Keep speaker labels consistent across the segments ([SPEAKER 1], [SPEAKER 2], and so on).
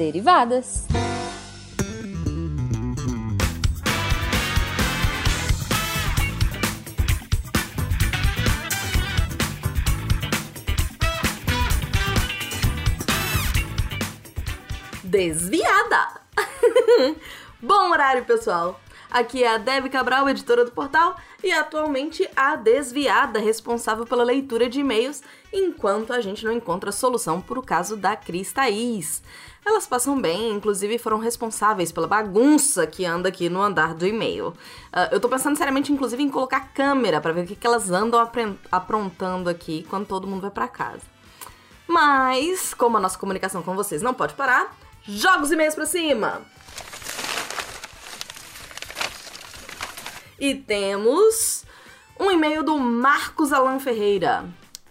[SPEAKER 1] derivadas.
[SPEAKER 2] Desviada! Bom horário, pessoal! Aqui é a Debbie Cabral, editora do portal, e atualmente a desviada responsável pela leitura de e-mails, enquanto a gente não encontra solução para o caso da Cris Thaís. Elas passam bem, inclusive foram responsáveis pela bagunça que anda aqui no andar do e-mail. Uh, eu tô pensando seriamente, inclusive, em colocar câmera para ver o que, que elas andam aprontando aqui quando todo mundo vai para casa. Mas, como a nossa comunicação com vocês não pode parar, joga os e-mails pra cima! E temos um e-mail do Marcos Alan Ferreira.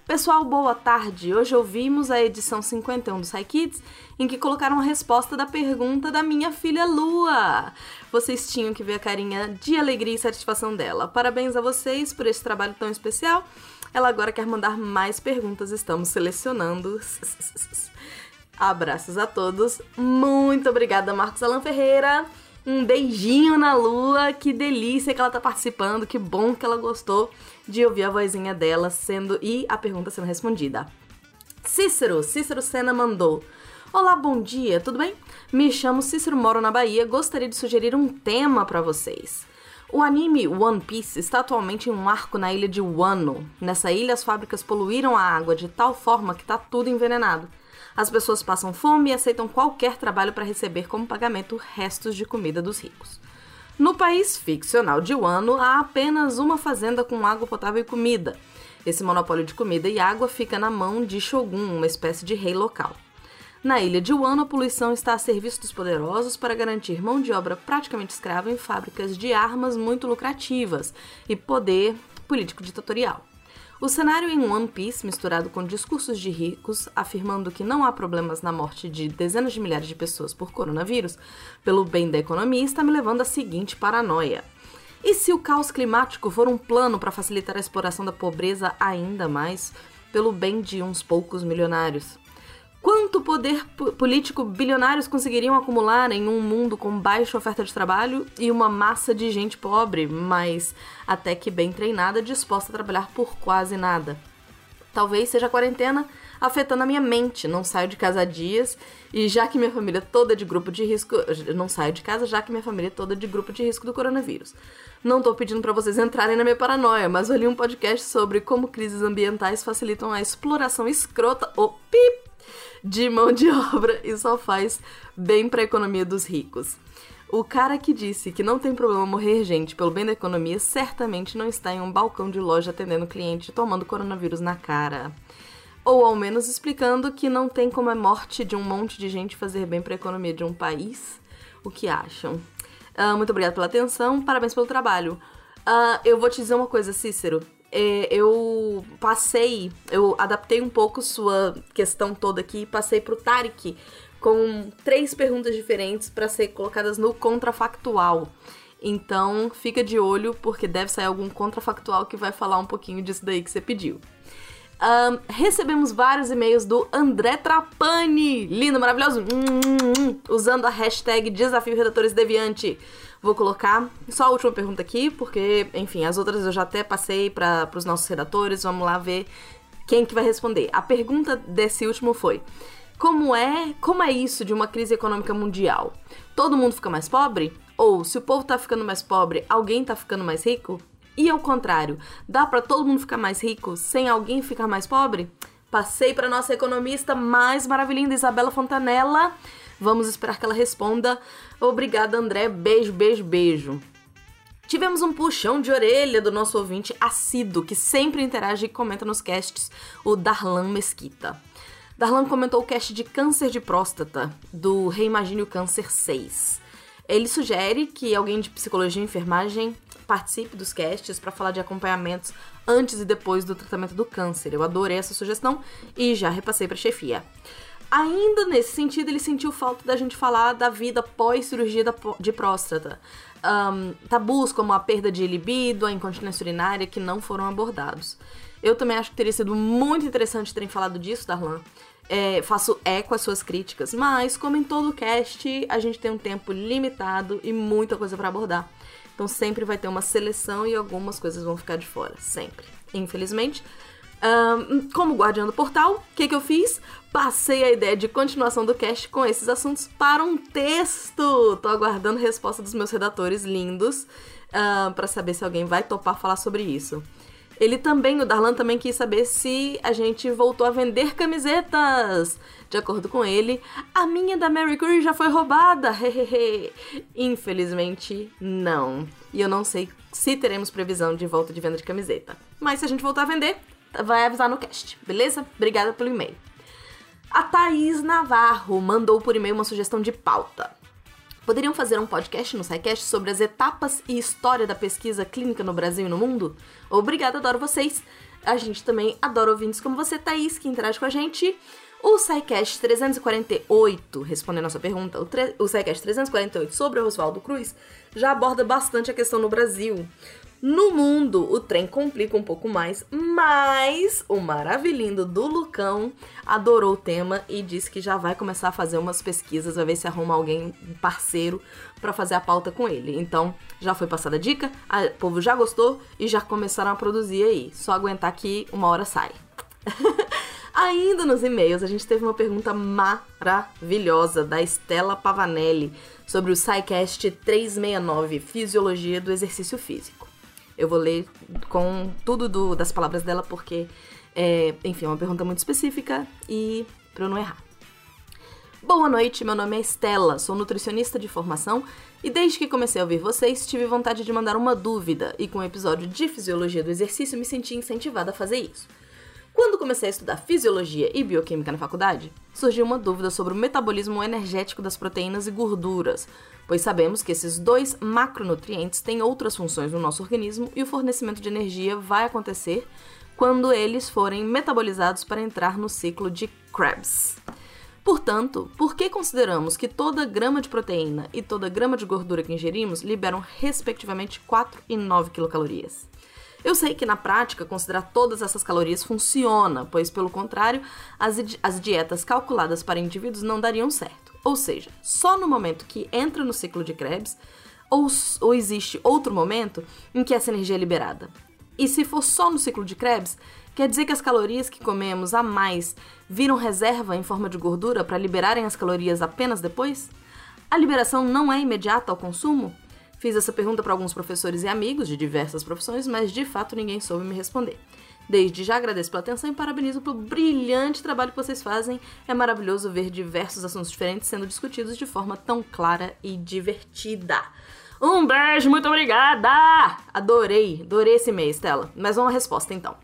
[SPEAKER 2] Pessoal, boa tarde. Hoje ouvimos a edição 51 do SciKids, em que colocaram a resposta da pergunta da minha filha Lua. Vocês tinham que ver a carinha de alegria e satisfação dela. Parabéns a vocês por esse trabalho tão especial. Ela agora quer mandar mais perguntas, estamos selecionando. Abraços a todos. Muito obrigada, Marcos Alan Ferreira. Um beijinho na lua, que delícia que ela tá participando, que bom que ela gostou de ouvir a vozinha dela sendo e a pergunta sendo respondida. Cícero, Cícero Sena mandou. Olá, bom dia, tudo bem? Me chamo Cícero, moro na Bahia, gostaria de sugerir um tema para vocês. O anime One Piece está atualmente em um arco na ilha de Wano. Nessa ilha, as fábricas poluíram a água de tal forma que está tudo envenenado. As pessoas passam fome e aceitam qualquer trabalho para receber como pagamento restos de comida dos ricos. No país ficcional de Wano, há apenas uma fazenda com água potável e comida. Esse monopólio de comida e água fica na mão de Shogun, uma espécie de rei local. Na ilha de Wano, a poluição está a serviço dos poderosos para garantir mão de obra praticamente escrava em fábricas de armas muito lucrativas e poder político ditatorial. O cenário em One Piece, misturado com discursos de ricos afirmando que não há problemas na morte de dezenas de milhares de pessoas por coronavírus, pelo bem da economia, está me levando à seguinte paranoia. E se o caos climático for um plano para facilitar a exploração da pobreza ainda mais, pelo bem de uns poucos milionários? Quanto poder político bilionários conseguiriam acumular em um mundo com baixa oferta de trabalho e uma massa de gente pobre, mas até que bem treinada, disposta a trabalhar por quase nada? Talvez seja a quarentena afetando a minha mente. Não saio de casa há dias e já que minha família toda é de grupo de risco, não saio de casa já que minha família é toda de grupo de risco do coronavírus. Não tô pedindo para vocês entrarem na minha paranoia, mas eu li um podcast sobre como crises ambientais facilitam a exploração escrota, o pip de mão de obra e só faz bem para a economia dos ricos. O cara que disse que não tem problema morrer gente pelo bem da economia certamente não está em um balcão de loja atendendo cliente tomando coronavírus na cara. Ou ao menos explicando que não tem como a morte de um monte de gente fazer bem para a economia de um país. O que acham? Uh, muito obrigada pela atenção, parabéns pelo trabalho. Uh, eu vou te dizer uma coisa, Cícero eu passei, eu adaptei um pouco sua questão toda aqui, passei pro Tarek com três perguntas diferentes para ser colocadas no contrafactual. Então, fica de olho, porque deve sair algum contrafactual que vai falar um pouquinho disso daí que você pediu. Um, recebemos vários e-mails do André Trapani, lindo, maravilhoso, hum, hum, hum, usando a hashtag Desafio Redatores Deviante. Vou colocar só a última pergunta aqui, porque, enfim, as outras eu já até passei para os nossos redatores. Vamos lá ver quem que vai responder. A pergunta desse último foi: como é, como é isso de uma crise econômica mundial? Todo mundo fica mais pobre? Ou se o povo tá ficando mais pobre, alguém tá ficando mais rico? E ao contrário, dá para todo mundo ficar mais rico sem alguém ficar mais pobre? Passei para nossa economista mais maravilhosa, Isabela Fontanella. Vamos esperar que ela responda. Obrigada, André. Beijo, beijo, beijo. Tivemos um puxão de orelha do nosso ouvinte assíduo, que sempre interage e comenta nos casts, o Darlan Mesquita. Darlan comentou o cast de câncer de próstata, do Reimagine o Câncer 6. Ele sugere que alguém de psicologia e enfermagem participe dos casts para falar de acompanhamentos antes e depois do tratamento do câncer. Eu adorei essa sugestão e já repassei para a chefia. Ainda nesse sentido, ele sentiu falta da gente falar da vida pós-cirurgia de próstata. Um, tabus como a perda de libido, a incontinência urinária, que não foram abordados. Eu também acho que teria sido muito interessante terem falado disso, Darlan. é, faço eco às suas críticas, mas como em todo cast, a gente tem um tempo limitado e muita coisa para abordar. Então sempre vai ter uma seleção e algumas coisas vão ficar de fora, sempre. Infelizmente. Um, como guardião do portal, o que, que eu fiz? Passei a ideia de continuação do cast com esses assuntos para um texto. Tô aguardando resposta dos meus redatores lindos uh, para saber se alguém vai topar falar sobre isso. Ele também, o Darlan também quis saber se a gente voltou a vender camisetas. De acordo com ele, a minha da Mary Curie já foi roubada. Infelizmente, não. E eu não sei se teremos previsão de volta de venda de camiseta. Mas se a gente voltar a vender, vai avisar no cast, beleza? Obrigada pelo e-mail. A Thaís Navarro mandou por e-mail uma sugestão de pauta. Poderiam fazer um podcast no SciCast sobre as etapas e história da pesquisa clínica no Brasil e no mundo? Obrigada, adoro vocês. A gente também adora ouvintes como você, Thaís, que interage com a gente. O SciCast 348, respondendo a sua pergunta, o, o SciCast 348 sobre o Oswaldo Cruz já aborda bastante a questão no Brasil. No mundo, o trem complica um pouco mais, mas o maravilhindo do Lucão adorou o tema e disse que já vai começar a fazer umas pesquisas, vai ver se arruma alguém parceiro para fazer a pauta com ele. Então, já foi passada a dica, o povo já gostou e já começaram a produzir aí. Só aguentar que uma hora sai. Ainda nos e-mails, a gente teve uma pergunta maravilhosa da Estela Pavanelli sobre o SciCast 369, Fisiologia do Exercício Físico. Eu vou ler com tudo do, das palavras dela, porque, é, enfim, é uma pergunta muito específica e para eu não errar. Boa noite, meu nome é Estela, sou nutricionista de formação e desde que comecei a ouvir vocês, tive vontade de mandar uma dúvida e com o episódio de fisiologia do exercício me senti incentivada a fazer isso. Quando comecei a estudar fisiologia e bioquímica na faculdade, surgiu uma dúvida sobre o metabolismo energético das proteínas e gorduras, pois sabemos que esses dois macronutrientes têm outras funções no nosso organismo e o fornecimento de energia vai acontecer quando eles forem metabolizados para entrar no ciclo de Krebs. Portanto, por que consideramos que toda grama de proteína e toda grama de gordura que ingerimos liberam respectivamente 4 e 9 quilocalorias? Eu sei que na prática considerar todas essas calorias funciona, pois pelo contrário, as, as dietas calculadas para indivíduos não dariam certo. Ou seja, só no momento que entra no ciclo de Krebs, ou, ou existe outro momento em que essa energia é liberada. E se for só no ciclo de Krebs, quer dizer que as calorias que comemos a mais viram reserva em forma de gordura para liberarem as calorias apenas depois? A liberação não é imediata ao consumo? Fiz essa pergunta para alguns professores e amigos de diversas profissões, mas de fato ninguém soube me responder. Desde já agradeço pela atenção e parabenizo pelo brilhante trabalho que vocês fazem. É maravilhoso ver diversos assuntos diferentes sendo discutidos de forma tão clara e divertida. Um beijo, muito obrigada! Adorei, adorei esse mês, Stella. Mas à resposta então.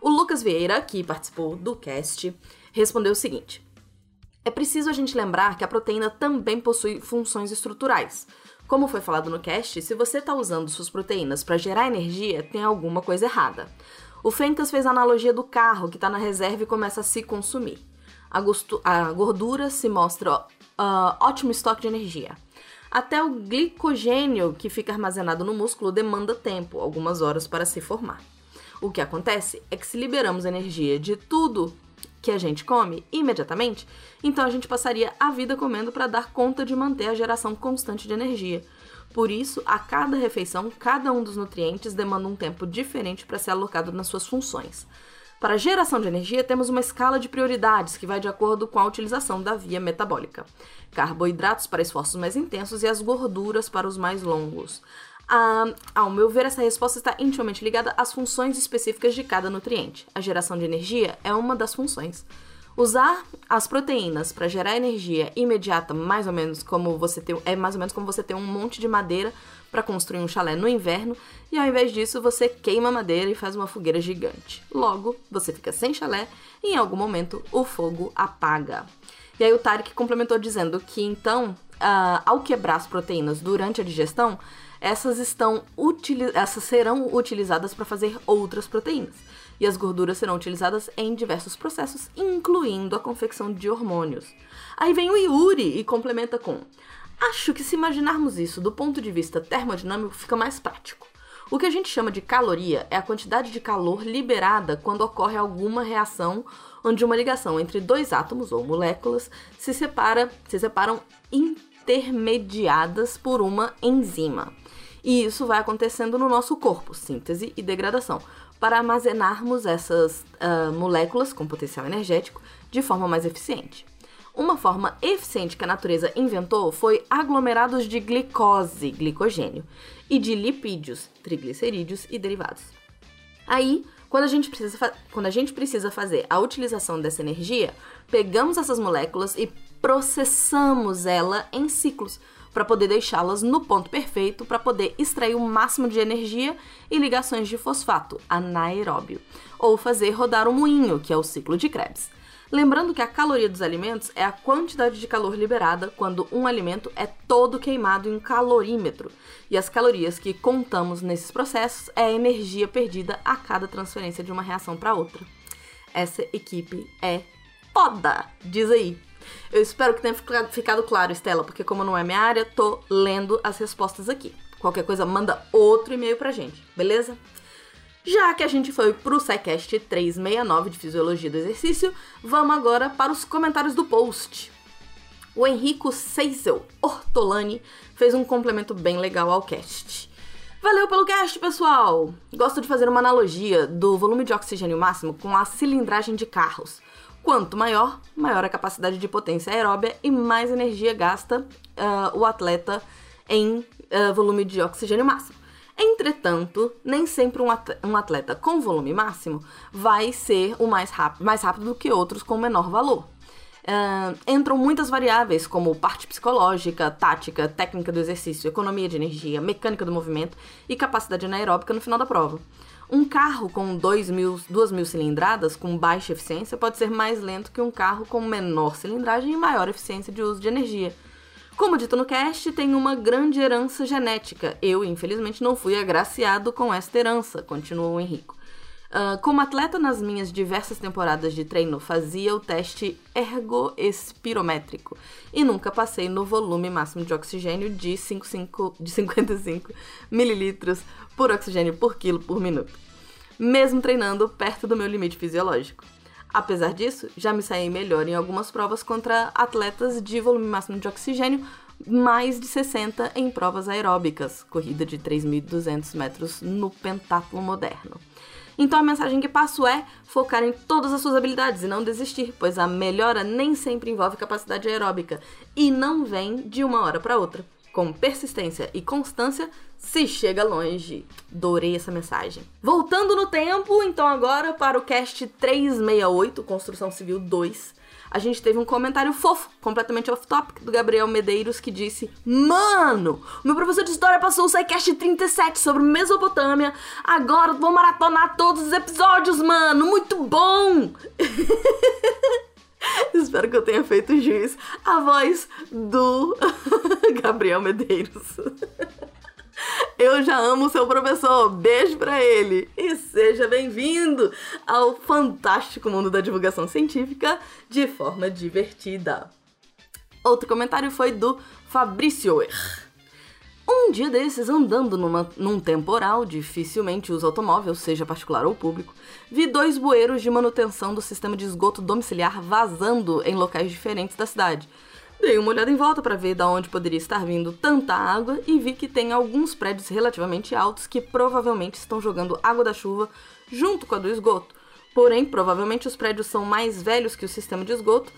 [SPEAKER 2] O Lucas Vieira, que participou do cast, respondeu o seguinte: É preciso a gente lembrar que a proteína também possui funções estruturais. Como foi falado no cast, se você está usando suas proteínas para gerar energia, tem alguma coisa errada. O Fencas fez a analogia do carro que está na reserva e começa a se consumir. A, a gordura se mostra uh, ótimo estoque de energia. Até o glicogênio que fica armazenado no músculo demanda tempo, algumas horas, para se formar. O que acontece é que se liberamos energia de tudo que a gente come imediatamente, então a gente passaria a vida comendo para dar conta de manter a geração constante de energia. Por isso, a cada refeição, cada um dos nutrientes demanda um tempo diferente para ser alocado nas suas funções. Para a geração de energia, temos uma escala de prioridades que vai de acordo com a utilização da via metabólica. Carboidratos para esforços mais intensos e as gorduras para os mais longos. Ao meu ver, essa resposta está intimamente ligada às funções específicas de cada nutriente. A geração de energia é uma das funções. Usar as proteínas para gerar energia imediata, mais ou menos como você tem, é mais ou menos como você ter um monte de madeira para construir um chalé no inverno, e ao invés disso você queima a madeira e faz uma fogueira gigante. Logo, você fica sem chalé e em algum momento o fogo apaga. E aí o Tarek complementou dizendo que então, uh, ao quebrar as proteínas durante a digestão, essas estão essas serão utilizadas para fazer outras proteínas. E as gorduras serão utilizadas em diversos processos, incluindo a confecção de hormônios. Aí vem o Yuri e complementa com: Acho que se imaginarmos isso do ponto de vista termodinâmico fica mais prático. O que a gente chama de caloria é a quantidade de calor liberada quando ocorre alguma reação onde uma ligação entre dois átomos ou moléculas se, separa, se separam intermediadas por uma enzima. E isso vai acontecendo no nosso corpo, síntese e degradação, para armazenarmos essas uh, moléculas com potencial energético de forma mais eficiente. Uma forma eficiente que a natureza inventou foi aglomerados de glicose, glicogênio, e de lipídios, triglicerídeos e derivados. Aí, quando a, gente precisa quando a gente precisa fazer a utilização dessa energia, pegamos essas moléculas e processamos ela em ciclos para poder deixá-las no ponto perfeito para poder extrair o máximo de energia e ligações de fosfato, anaeróbio, ou fazer rodar o moinho, que é o ciclo de Krebs. Lembrando que a caloria dos alimentos é a quantidade de calor liberada quando um alimento é todo queimado em um calorímetro. E as calorias que contamos nesses processos é a energia perdida a cada transferência de uma reação para outra. Essa equipe é foda, diz aí. Eu espero que tenha ficado claro, Estela, porque como não é minha área, tô lendo as respostas aqui. Qualquer coisa, manda outro e-mail pra gente, beleza? Já que a gente foi pro SciCast 369 de Fisiologia do Exercício, vamos agora para os comentários do post. O Henrico Seisel Ortolani fez um complemento bem legal ao cast. Valeu pelo cast, pessoal! Gosto de fazer uma analogia do volume de oxigênio máximo com a cilindragem de carros. Quanto maior, maior a capacidade de potência aeróbia e mais energia gasta uh, o atleta em uh, volume de oxigênio máximo. Entretanto, nem sempre um atleta com volume máximo vai ser o mais rápido, mais rápido do que outros com menor valor. Uh, entram muitas variáveis, como parte psicológica, tática, técnica do exercício, economia de energia, mecânica do movimento e capacidade anaeróbica no final da prova. Um carro com 2 mil, 2 mil cilindradas, com baixa eficiência, pode ser mais lento que um carro com menor cilindragem e maior eficiência de uso de energia. Como dito no cast, tem uma grande herança genética. Eu, infelizmente, não fui agraciado com esta herança, continuou o Henrico. Uh, como atleta nas minhas diversas temporadas de treino, fazia o teste ergoespirométrico e nunca passei no volume máximo de oxigênio de, 55, de 55 mililitros por oxigênio por quilo por minuto, mesmo treinando perto do meu limite fisiológico. Apesar disso, já me saí melhor em algumas provas contra atletas de volume máximo de oxigênio, mais de 60 em provas aeróbicas, corrida de 3.200 metros no pentátulo moderno. Então a mensagem que passo é focar em todas as suas habilidades e não desistir, pois a melhora nem sempre envolve capacidade aeróbica e não vem de uma hora para outra. Com persistência e constância, se chega longe. Adorei essa mensagem. Voltando no tempo, então agora para o cast 368, Construção Civil 2. A gente teve um comentário fofo, completamente off-topic, do Gabriel Medeiros, que disse: Mano, meu professor de história passou o SciCast 37 sobre Mesopotâmia. Agora vou maratonar todos os episódios, mano. Muito bom! Espero que eu tenha feito juiz à voz do Gabriel Medeiros. Eu já amo seu professor. Beijo para ele. E seja bem-vindo ao fantástico mundo da divulgação científica de forma divertida. Outro comentário foi do Fabrício um dia desses, andando numa, num temporal, dificilmente uso automóvel, seja particular ou público, vi dois bueiros de manutenção do sistema de esgoto domiciliar vazando em locais diferentes da cidade. Dei uma olhada em volta para ver de onde poderia estar vindo tanta água e vi que tem alguns prédios relativamente altos que provavelmente estão jogando água da chuva junto com a do esgoto. Porém, provavelmente os prédios são mais velhos que o sistema de esgoto.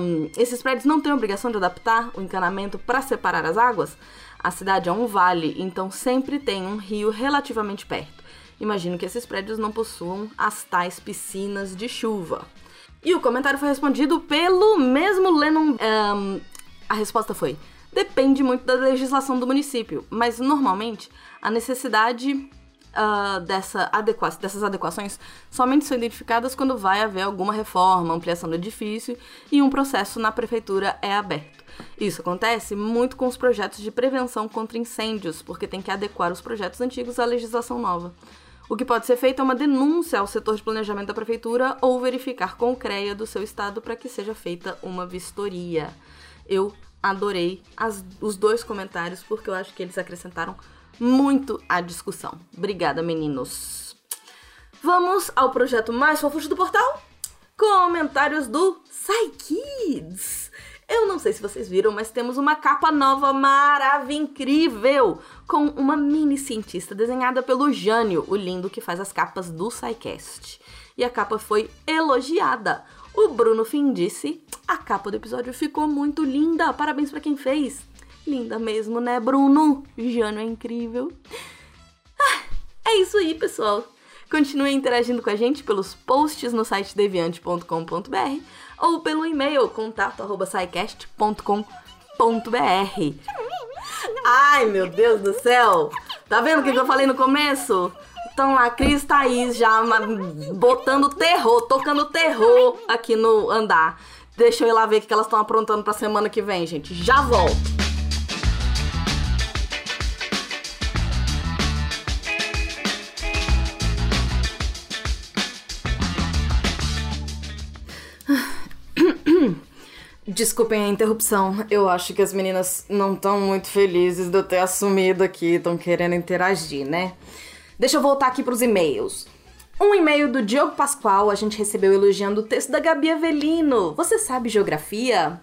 [SPEAKER 2] Um, esses prédios não têm obrigação de adaptar o encanamento para separar as águas. A cidade é um vale, então sempre tem um rio relativamente perto. Imagino que esses prédios não possuam as tais piscinas de chuva. E o comentário foi respondido pelo mesmo Lennon. Um, a resposta foi: depende muito da legislação do município, mas normalmente a necessidade uh, dessa adequa dessas adequações somente são identificadas quando vai haver alguma reforma, ampliação do edifício e um processo na prefeitura é aberto. Isso acontece muito com os projetos de prevenção contra incêndios, porque tem que adequar os projetos antigos à legislação nova. O que pode ser feito é uma denúncia ao setor de planejamento da prefeitura ou verificar com o CREA do seu estado para que seja feita uma vistoria. Eu adorei as, os dois comentários porque eu acho que eles acrescentaram muito à discussão. Obrigada, meninos. Vamos ao projeto mais fofo do portal? Comentários do Psykids. Eu não sei se vocês viram, mas temos uma capa nova maravilhosa, incrível, com uma mini cientista desenhada pelo Jânio, o lindo que faz as capas do SciCast. E a capa foi elogiada. O Bruno Fim disse: a capa do episódio ficou muito linda, parabéns para quem fez. Linda mesmo, né, Bruno? Jânio é incrível. Ah, é isso aí, pessoal. Continue interagindo com a gente pelos posts no site deviante.com.br ou pelo e-mail contato@saicast.com.br. Ai, meu Deus do céu! Tá vendo o que eu falei no começo? Então lá, Cris Thaís já botando terror, tocando terror aqui no andar. Deixa eu ir lá ver o que elas estão aprontando pra semana que vem, gente. Já volto! Desculpem a interrupção. Eu acho que as meninas não estão muito felizes de eu ter assumido aqui, estão querendo interagir, né? Deixa eu voltar aqui para os e-mails. Um e-mail do Diogo Pascoal a gente recebeu elogiando o texto da Gabi Avelino. Você sabe geografia?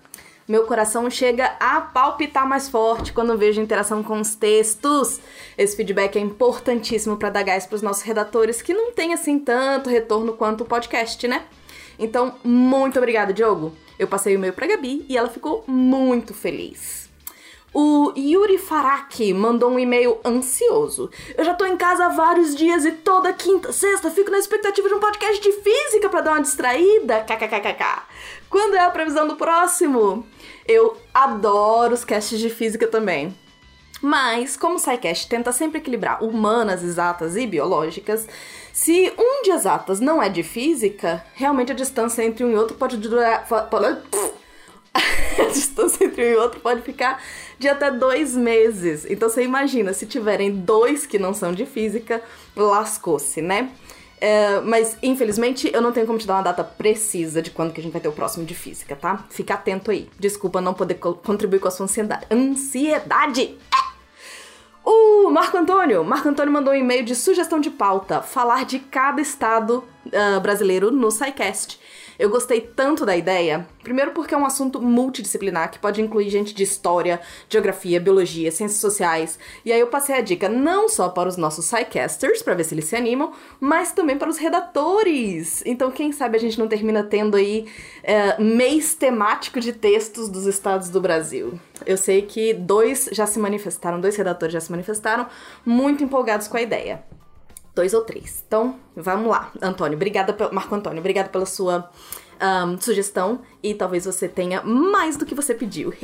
[SPEAKER 2] Meu coração chega a palpitar mais forte quando vejo interação com os textos. Esse feedback é importantíssimo para dar gás para os nossos redatores que não têm assim tanto retorno quanto o podcast, né? Então, muito obrigada, Diogo. Eu passei o e-mail pra Gabi e ela ficou muito feliz. O Yuri Faraki mandou um e-mail ansioso. Eu já tô em casa há vários dias e toda quinta, sexta fico na expectativa de um podcast de física para dar uma distraída. KKKKK. Quando é a previsão do próximo? Eu adoro os casts de física também. Mas, como o SciCast tenta sempre equilibrar humanas, exatas e biológicas, se um de exatas não é de física, realmente a distância entre um e outro pode durar. a distância entre um e outro pode ficar de até dois meses. Então você imagina, se tiverem dois que não são de física, lascou-se, né? É, mas infelizmente eu não tenho como te dar uma data precisa de quando que a gente vai ter o próximo de física, tá? Fica atento aí. Desculpa não poder co contribuir com a sua ansiedade. Ansiedade! É. O Marco Antônio, Marco Antônio mandou um e-mail de sugestão de pauta, falar de cada estado uh, brasileiro no SciCast. Eu gostei tanto da ideia, primeiro porque é um assunto multidisciplinar que pode incluir gente de história, geografia, biologia, ciências sociais. E aí eu passei a dica não só para os nossos SciCasters, para ver se eles se animam, mas também para os redatores. Então, quem sabe a gente não termina tendo aí é, mês temático de textos dos estados do Brasil. Eu sei que dois já se manifestaram, dois redatores já se manifestaram, muito empolgados com a ideia dois ou três. Então, vamos lá. Antônio, obrigada, Marco Antônio, obrigada pela sua um, sugestão e talvez você tenha mais do que você pediu.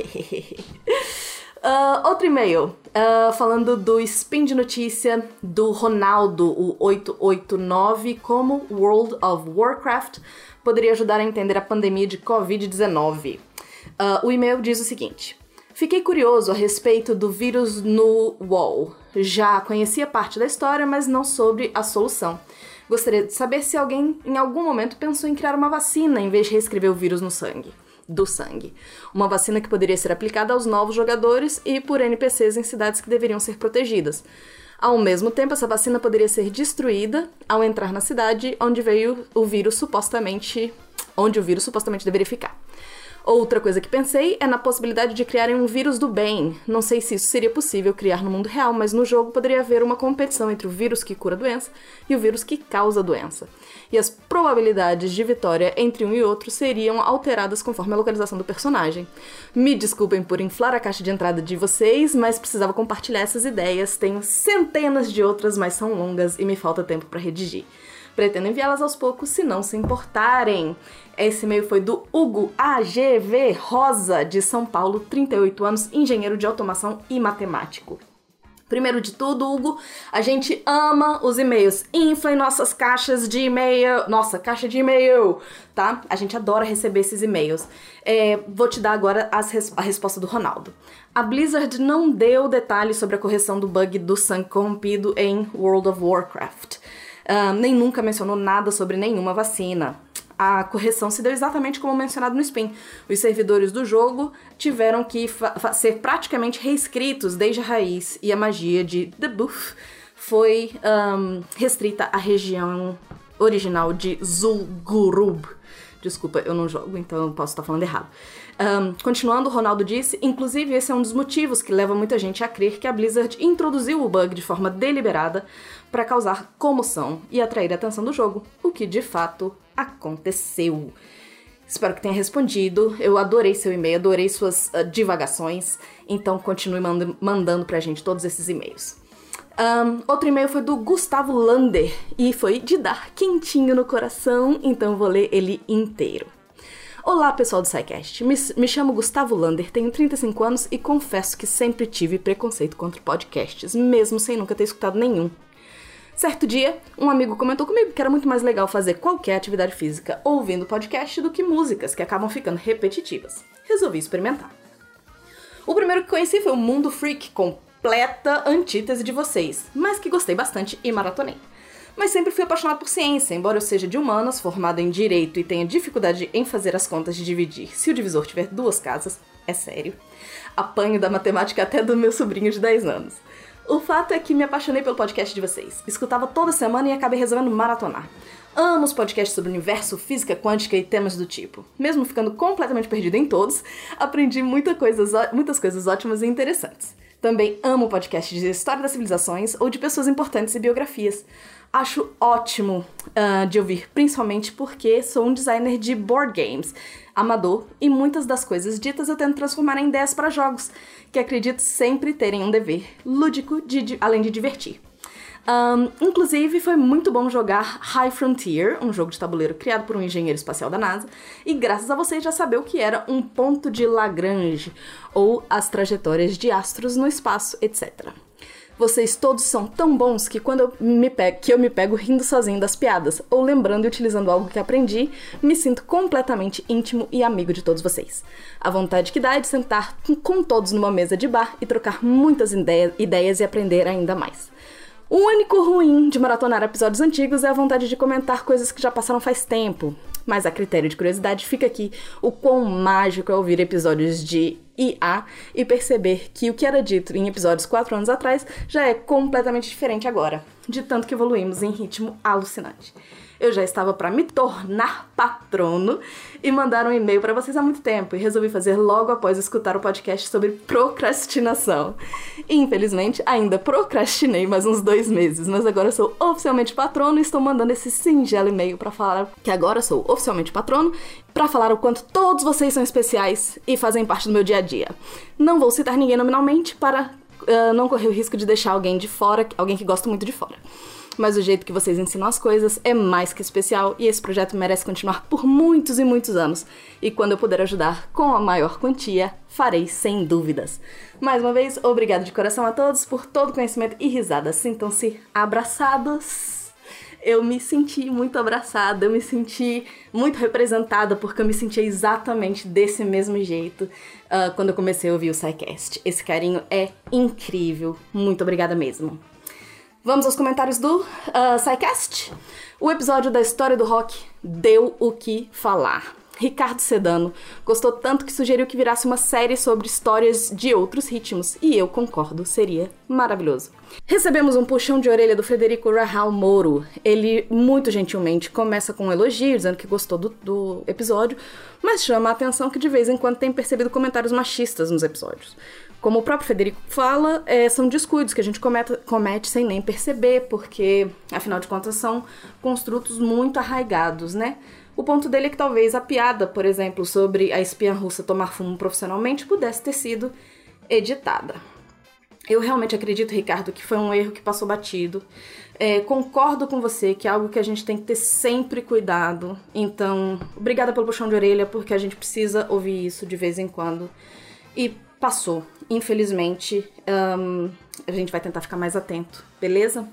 [SPEAKER 2] Uh, outro e-mail, uh, falando do spin de notícia do Ronaldo, o 889, como World of Warcraft poderia ajudar a entender a pandemia de Covid-19. Uh, o e-mail diz o seguinte: Fiquei curioso a respeito do vírus no WoW. Já conhecia parte da história, mas não sobre a solução. Gostaria de saber se alguém em algum momento pensou em criar uma vacina em vez de reescrever o vírus no sangue. Do sangue. Uma vacina que poderia ser aplicada aos novos jogadores e por NPCs em cidades que deveriam ser protegidas. Ao mesmo tempo, essa vacina poderia ser destruída ao entrar na cidade onde veio o vírus supostamente. onde o vírus supostamente deveria ficar. Outra coisa que pensei é na possibilidade de criarem um vírus do bem. Não sei se isso seria possível criar no mundo real, mas no jogo poderia haver uma competição entre o vírus que cura a doença e o vírus que causa a doença. E as probabilidades de vitória entre um e outro seriam alteradas conforme a localização do personagem. Me desculpem por inflar a caixa de entrada de vocês, mas precisava compartilhar essas ideias. Tenho centenas de outras, mas são longas e me falta tempo para redigir. Pretendo enviá-las aos poucos se não se importarem. Esse e-mail foi do Hugo AGV Rosa, de São Paulo, 38 anos, engenheiro de automação e matemático. Primeiro de tudo, Hugo, a gente ama os e-mails. Inflem nossas caixas de e-mail. Nossa, caixa de e-mail, tá? A gente adora receber esses e-mails. É, vou te dar agora res a resposta do Ronaldo. A Blizzard não deu detalhes sobre a correção do bug do sangue corrompido em World of Warcraft. Uh, nem nunca mencionou nada sobre nenhuma vacina. a correção se deu exatamente como mencionado no spin. Os servidores do jogo tiveram que ser praticamente reescritos desde a raiz e a magia de The Buff foi um, restrita à região original de Zul'Gurub. Desculpa, eu não jogo, então eu posso estar falando errado. Um, continuando, Ronaldo disse: Inclusive, esse é um dos motivos que leva muita gente a crer que a Blizzard introduziu o bug de forma deliberada para causar comoção e atrair a atenção do jogo, o que de fato aconteceu. Espero que tenha respondido. Eu adorei seu e-mail, adorei suas uh, divagações. Então continue mand mandando pra gente todos esses e-mails. Um, outro e-mail foi do Gustavo Lander e foi de dar quentinho no coração, então vou ler ele inteiro. Olá, pessoal do SciCast. Me, me chamo Gustavo Lander, tenho 35 anos e confesso que sempre tive preconceito contra podcasts, mesmo sem nunca ter escutado nenhum. Certo dia, um amigo comentou comigo que era muito mais legal fazer qualquer atividade física ouvindo podcast do que músicas que acabam ficando repetitivas. Resolvi experimentar. O primeiro que conheci foi o Mundo Freak, completa antítese de vocês, mas que gostei bastante e maratonei. Mas sempre fui apaixonado por ciência, embora eu seja de humanas, formado em direito e tenha dificuldade em fazer as contas de dividir se o divisor tiver duas casas, é sério. Apanho da matemática até do meu sobrinho de 10 anos. O fato é que me apaixonei pelo podcast de vocês. Escutava toda semana e acabei resolvendo maratonar. Amo os podcasts sobre universo, física quântica e temas do tipo. Mesmo ficando completamente perdido em todos, aprendi muita coisas, muitas coisas ótimas e interessantes. Também amo podcasts de história das civilizações ou de pessoas importantes e biografias. Acho ótimo uh, de ouvir, principalmente porque sou um designer de board games amador e muitas das coisas ditas eu tento transformar em ideias para jogos, que acredito sempre terem um dever lúdico de, além de divertir. Um, inclusive, foi muito bom jogar High Frontier, um jogo de tabuleiro criado por um engenheiro espacial da NASA, e graças a vocês já saber o que era um ponto de Lagrange, ou as trajetórias de astros no espaço, etc. Vocês todos são tão bons que quando eu me pego, que eu me pego rindo sozinho das piadas, ou lembrando e utilizando algo que aprendi, me sinto completamente íntimo e amigo de todos vocês. A vontade que dá é de sentar com todos numa mesa de bar e trocar muitas ideias e aprender ainda mais. O único ruim de maratonar episódios antigos é a vontade de comentar coisas que já passaram faz tempo. Mas a critério de curiosidade fica aqui o quão mágico é ouvir episódios de IA e perceber que o que era dito em episódios 4 anos atrás já é completamente diferente agora, de tanto que evoluímos em ritmo alucinante eu já estava para me tornar patrono e mandar um e-mail para vocês há muito tempo e resolvi fazer logo após escutar o podcast sobre procrastinação. Infelizmente, ainda procrastinei mais uns dois meses, mas agora sou oficialmente patrono e estou mandando esse singelo e-mail para falar que agora sou oficialmente patrono para falar o quanto todos vocês são especiais e fazem parte do meu dia a dia. Não vou citar ninguém nominalmente para uh, não correr o risco de deixar alguém de fora, alguém que gosta muito de fora mas o jeito que vocês ensinam as coisas é mais que especial e esse projeto merece continuar por muitos e muitos anos. E quando eu puder ajudar com a maior quantia, farei sem dúvidas. Mais uma vez, obrigado de coração a todos por todo o conhecimento e risadas. Sintam-se abraçados. Eu me senti muito abraçada, eu me senti muito representada, porque eu me senti exatamente desse mesmo jeito uh, quando eu comecei a ouvir o SciCast. Esse carinho é incrível. Muito obrigada mesmo. Vamos aos comentários do uh, SciCast. O episódio da história do rock deu o que falar. Ricardo Sedano gostou tanto que sugeriu que virasse uma série sobre histórias de outros ritmos, e eu concordo, seria maravilhoso. Recebemos um puxão de orelha do Frederico Rahal Moro. Ele, muito gentilmente, começa com um elogio, dizendo que gostou do, do episódio, mas chama a atenção que de vez em quando tem percebido comentários machistas nos episódios. Como o próprio Federico fala, é, são descuidos que a gente comete, comete sem nem perceber, porque, afinal de contas, são construtos muito arraigados, né? O ponto dele é que talvez a piada, por exemplo, sobre a espiã russa tomar fumo profissionalmente pudesse ter sido editada. Eu realmente acredito, Ricardo, que foi um erro que passou batido. É, concordo com você que é algo que a gente tem que ter sempre cuidado. Então, obrigada pelo puxão de orelha, porque a gente precisa ouvir isso de vez em quando. E passou. Infelizmente, um, a gente vai tentar ficar mais atento, beleza?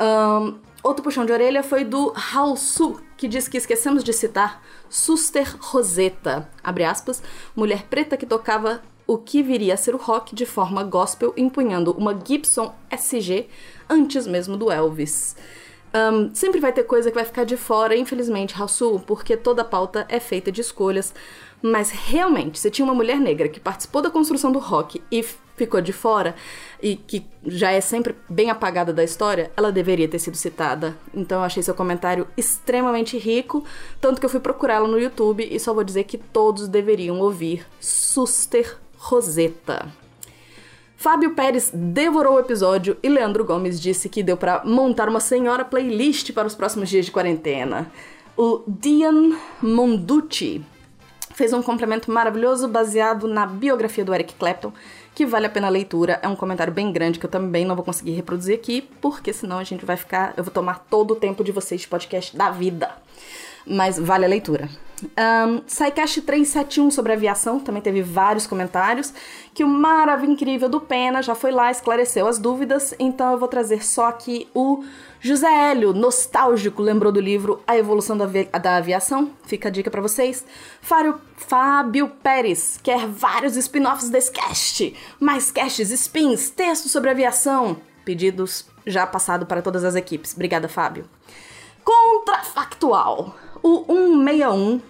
[SPEAKER 2] Um, outro puxão de orelha foi do Su, que diz que esquecemos de citar Suster Rosetta, abre aspas, mulher preta que tocava o que viria a ser o rock de forma gospel, empunhando uma Gibson SG antes mesmo do Elvis. Um, sempre vai ter coisa que vai ficar de fora, infelizmente, Rasul, porque toda pauta é feita de escolhas. Mas realmente, se tinha uma mulher negra que participou da construção do rock e ficou de fora, e que já é sempre bem apagada da história, ela deveria ter sido citada. Então eu achei seu comentário extremamente rico, tanto que eu fui procurá-la no YouTube e só vou dizer que todos deveriam ouvir Suster Rosetta. Fábio Pérez devorou o episódio e Leandro Gomes disse que deu para montar uma senhora playlist para os próximos dias de quarentena. O Dian Monducci fez um complemento maravilhoso baseado na biografia do Eric Clapton, que vale a pena a leitura. É um comentário bem grande que eu também não vou conseguir reproduzir aqui, porque senão a gente vai ficar. Eu vou tomar todo o tempo de vocês de podcast da vida mas vale a leitura. Um, Saikashi 371 sobre aviação, também teve vários comentários, que o maravilha incrível do Pena já foi lá, esclareceu as dúvidas, então eu vou trazer só aqui o José Hélio, nostálgico, lembrou do livro A Evolução da, da Aviação, fica a dica para vocês. Fábio, Fábio Pérez quer vários spin-offs desse cast, mais casts, spins, textos sobre aviação, pedidos já passado para todas as equipes. Obrigada, Fábio. Contrafactual. O 161, uh,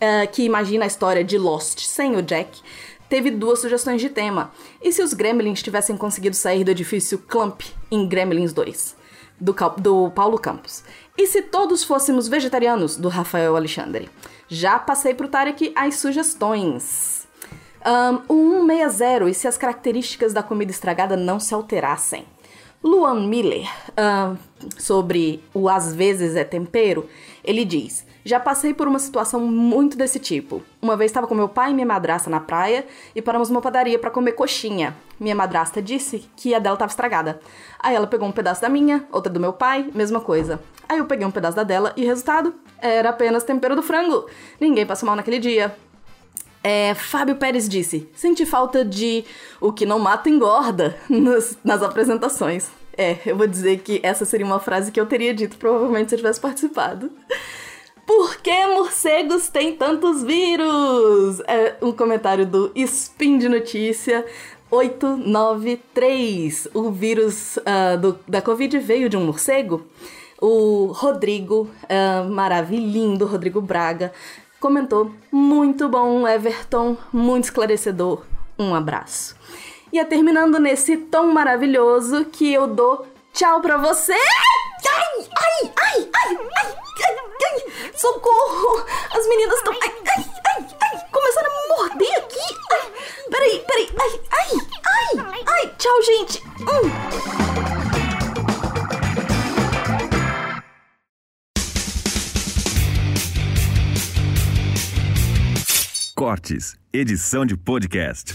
[SPEAKER 2] eh, que imagina a história de Lost sem o Jack, teve duas sugestões de tema. E se os Gremlins tivessem conseguido sair do edifício Clump em Gremlins 2, do, do Paulo Campos? E se todos fôssemos vegetarianos, do Rafael Alexandre? Já passei pro Tarek as sugestões. Um, o 160, e se as características da comida estragada não se alterassem? Luan Miller, uh, sobre o às vezes é tempero, ele diz: já passei por uma situação muito desse tipo. Uma vez estava com meu pai e minha madrasta na praia e paramos numa padaria para comer coxinha. Minha madrasta disse que a dela estava estragada. Aí ela pegou um pedaço da minha, outra do meu pai, mesma coisa. Aí eu peguei um pedaço da dela e resultado era apenas tempero do frango. Ninguém passou mal naquele dia. É, Fábio Pérez disse: senti falta de o que não mata engorda nas, nas apresentações. É, eu vou dizer que essa seria uma frase que eu teria dito provavelmente se eu tivesse participado. Por que morcegos têm tantos vírus? É um comentário do Spin de Notícia 893. O vírus uh, do, da Covid veio de um morcego? O Rodrigo, uh, maravilhindo, Rodrigo Braga, comentou: Muito bom, Everton, muito esclarecedor. Um abraço. E é terminando nesse tom maravilhoso que eu dou tchau pra você. Ai, ai, ai, ai, ai, ai, ai, socorro! As meninas estão. Ai, ai, ai, ai, começaram a morder aqui. Ai, peraí, peraí, ai, ai, ai, ai, tchau, gente. Hum.
[SPEAKER 1] Cortes, edição de podcast.